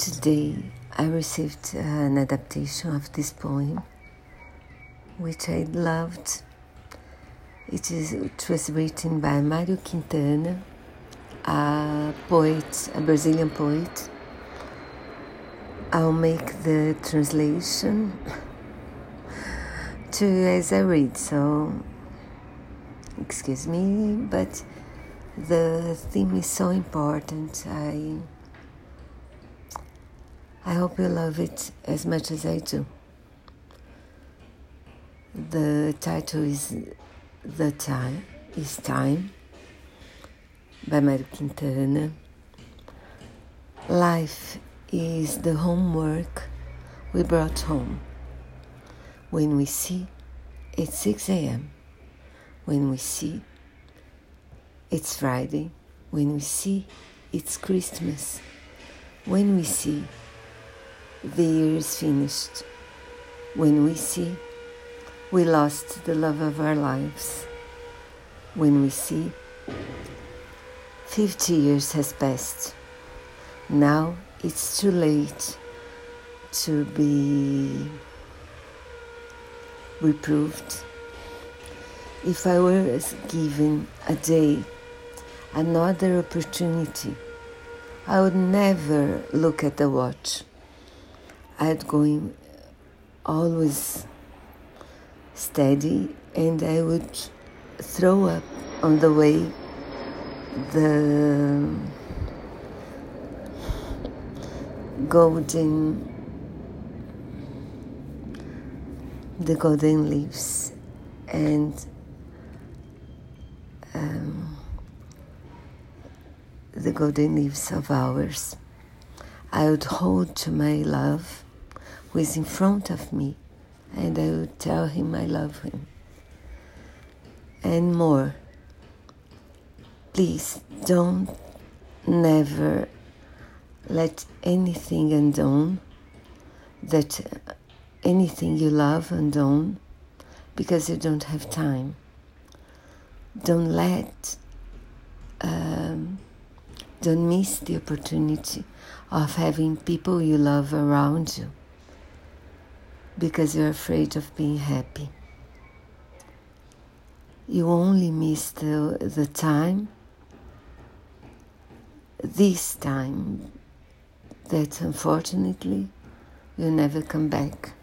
Today I received an adaptation of this poem, which I loved. It, is, it was written by Mário Quintana, a poet, a Brazilian poet. I'll make the translation to as I read, so excuse me, but the theme is so important. I I hope you love it as much as I do. The title is The Time is Time by Mário Quintana. Life is the homework we brought home. When we see, it's 6 a.m. When we see, it's Friday. When we see, it's Christmas. When we see, the year is finished. When we see, we lost the love of our lives. When we see, 50 years has passed. Now it's too late to be reproved. If I were given a day, another opportunity, I would never look at the watch. I'd going always steady and I would throw up on the way the golden the golden leaves and um, the golden leaves of ours. I would hold to my love who is in front of me, and I will tell him I love him. And more. Please don't never let anything undone that anything you love undone because you don't have time. Don't let um, don't miss the opportunity of having people you love around you because you're afraid of being happy. You only miss the, the time, this time, that unfortunately will never come back.